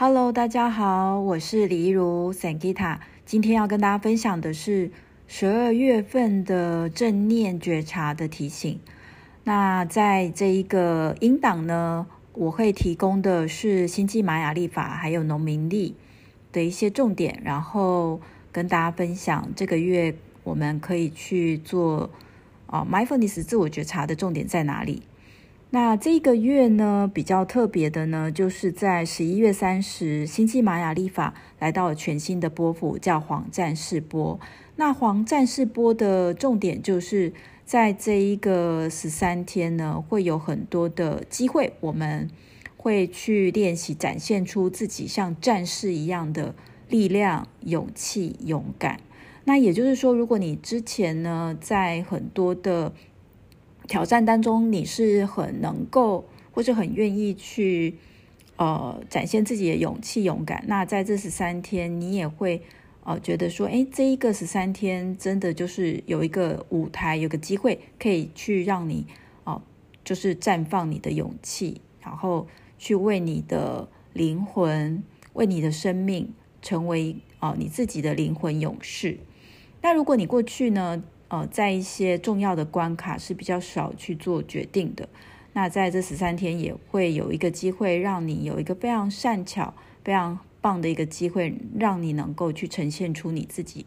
Hello，大家好，我是李怡如 Sangita。今天要跟大家分享的是十二月份的正念觉察的提醒。那在这一个音档呢，我会提供的是星际玛雅历法还有农民历的一些重点，然后跟大家分享这个月我们可以去做啊 Mindfulness 自我觉察的重点在哪里。那这个月呢，比较特别的呢，就是在十一月三十，星际玛雅历法来到全新的波符，叫黄战士波。那黄战士波的重点就是在这一个十三天呢，会有很多的机会，我们会去练习展现出自己像战士一样的力量、勇气、勇敢。那也就是说，如果你之前呢，在很多的挑战当中，你是很能够或者很愿意去呃展现自己的勇气、勇敢。那在这十三天，你也会呃觉得说，哎，这一个十三天真的就是有一个舞台，有个机会可以去让你哦、呃，就是绽放你的勇气，然后去为你的灵魂、为你的生命成为哦、呃、你自己的灵魂勇士。那如果你过去呢？呃，在一些重要的关卡是比较少去做决定的。那在这十三天也会有一个机会，让你有一个非常善巧、非常棒的一个机会，让你能够去呈现出你自己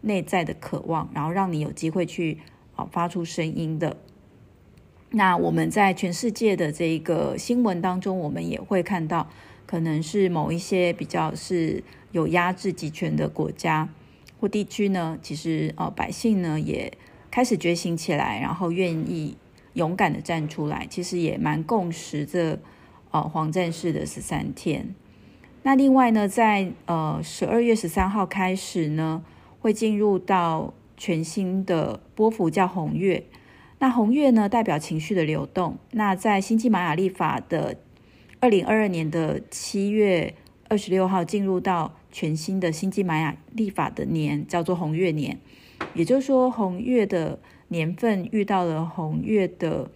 内在的渴望，然后让你有机会去啊发出声音的。那我们在全世界的这个新闻当中，我们也会看到，可能是某一些比较是有压制集权的国家。或地区呢，其实呃，百姓呢也开始觉醒起来，然后愿意勇敢的站出来，其实也蛮共识这呃黄战士的十三天。那另外呢，在呃十二月十三号开始呢，会进入到全新的波幅叫红月。那红月呢，代表情绪的流动。那在星际玛雅历法的二零二二年的七月二十六号进入到。全新的星际玛雅历法的年叫做红月年，也就是说红月的年份遇到了红月的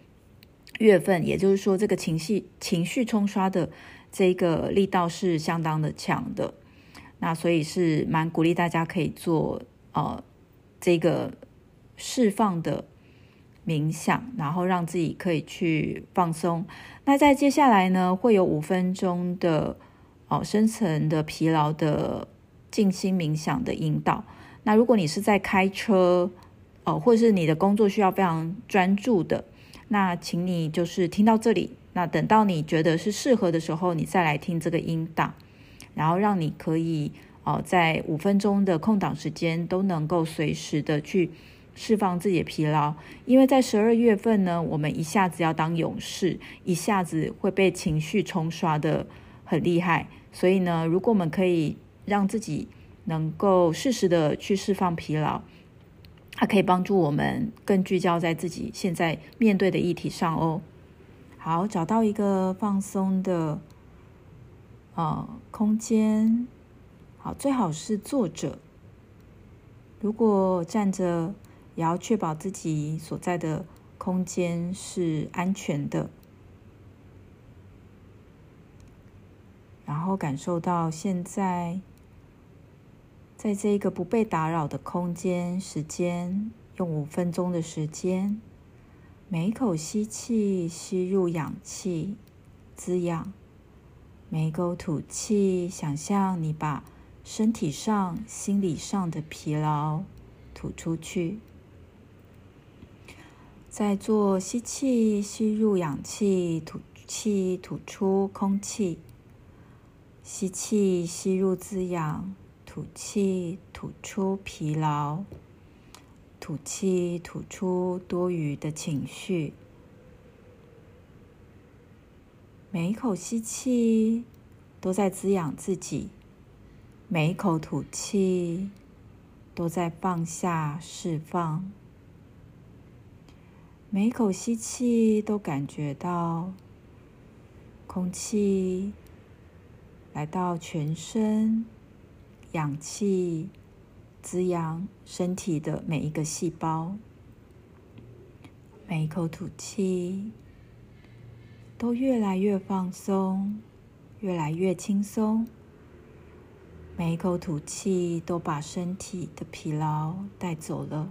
月份，也就是说这个情绪情绪冲刷的这个力道是相当的强的。那所以是蛮鼓励大家可以做呃这个释放的冥想，然后让自己可以去放松。那在接下来呢，会有五分钟的。哦，深层的疲劳的静心冥想的引导。那如果你是在开车，哦，或者是你的工作需要非常专注的，那请你就是听到这里。那等到你觉得是适合的时候，你再来听这个音档，然后让你可以哦，在五分钟的空档时间都能够随时的去释放自己的疲劳。因为在十二月份呢，我们一下子要当勇士，一下子会被情绪冲刷的。很厉害，所以呢，如果我们可以让自己能够适时的去释放疲劳，它可以帮助我们更聚焦在自己现在面对的议题上哦。好，找到一个放松的呃空间，好，最好是坐着。如果站着，也要确保自己所在的空间是安全的。然后感受到现在，在这个不被打扰的空间、时间，用五分钟的时间，每一口吸气，吸入氧气，滋养；每一口吐气，想象你把身体上、心理上的疲劳吐出去。再做吸气，吸入氧气，吐气，吐出空气。吸气，吸入滋养；吐气，吐出疲劳；吐气，吐出多余的情绪。每一口吸气都在滋养自己，每一口吐气都在放下、释放。每一口吸气都感觉到空气。来到全身，氧气滋养身体的每一个细胞，每一口吐气都越来越放松，越来越轻松。每一口吐气都把身体的疲劳带走了。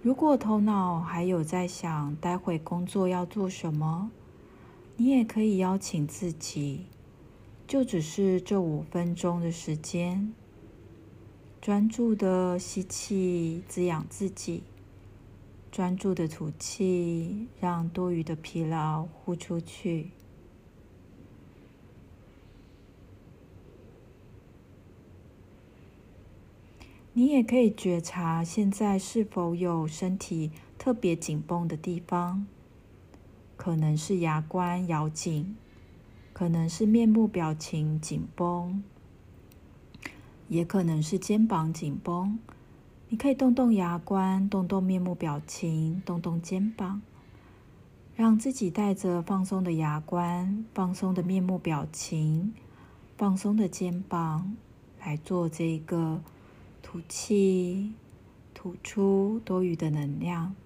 如果头脑还有在想待会工作要做什么，你也可以邀请自己，就只是这五分钟的时间，专注的吸气，滋养自己；专注的吐气，让多余的疲劳呼出去。你也可以觉察现在是否有身体特别紧绷的地方，可能是牙关咬紧，可能是面部表情紧绷，也可能是肩膀紧绷。你可以动动牙关，动动面部表情，动动肩膀，让自己带着放松的牙关、放松的面部表情、放松的肩膀来做这个。吐气，吐出多余的能量；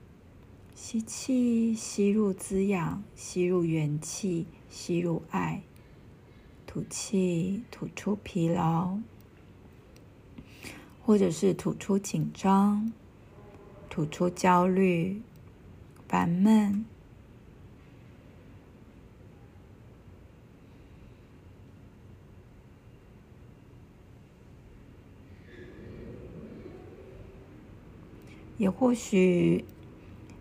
吸气，吸入滋养，吸入元气，吸入爱；吐气，吐出疲劳，或者是吐出紧张，吐出焦虑、烦闷。也或许，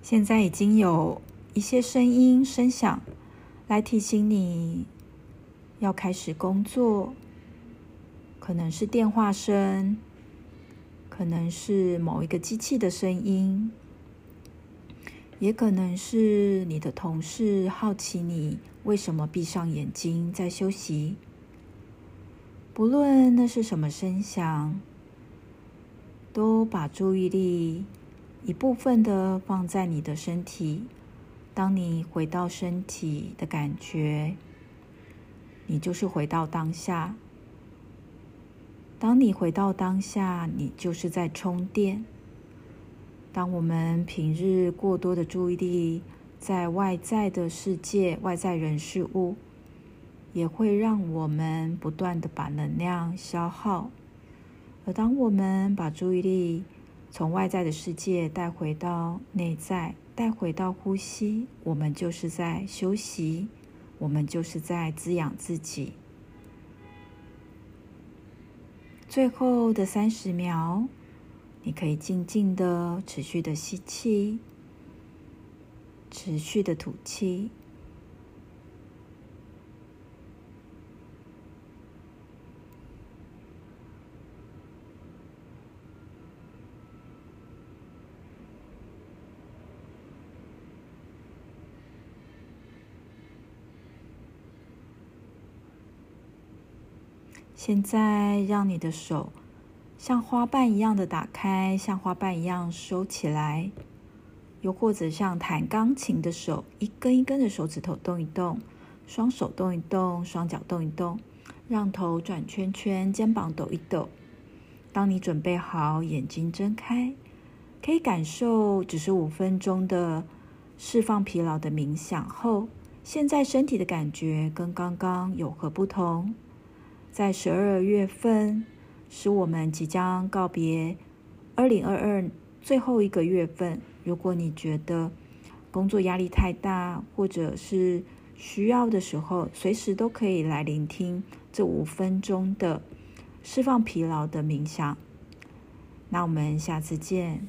现在已经有一些声音、声响来提醒你要开始工作，可能是电话声，可能是某一个机器的声音，也可能是你的同事好奇你为什么闭上眼睛在休息。不论那是什么声响，都把注意力。一部分的放在你的身体，当你回到身体的感觉，你就是回到当下。当你回到当下，你就是在充电。当我们平日过多的注意力在外在的世界、外在人事物，也会让我们不断的把能量消耗。而当我们把注意力，从外在的世界带回到内在，带回到呼吸，我们就是在休息，我们就是在滋养自己。最后的三十秒，你可以静静的、持续的吸气，持续的吐气。现在，让你的手像花瓣一样的打开，像花瓣一样收起来，又或者像弹钢琴的手，一根一根的手指头动一动，双手动一动，双脚动一动，让头转圈圈，肩膀抖一抖。当你准备好，眼睛睁开，可以感受只是五分钟的释放疲劳的冥想后，现在身体的感觉跟刚刚有何不同？在十二月份，是我们即将告别二零二二最后一个月份。如果你觉得工作压力太大，或者是需要的时候，随时都可以来聆听这五分钟的释放疲劳的冥想。那我们下次见。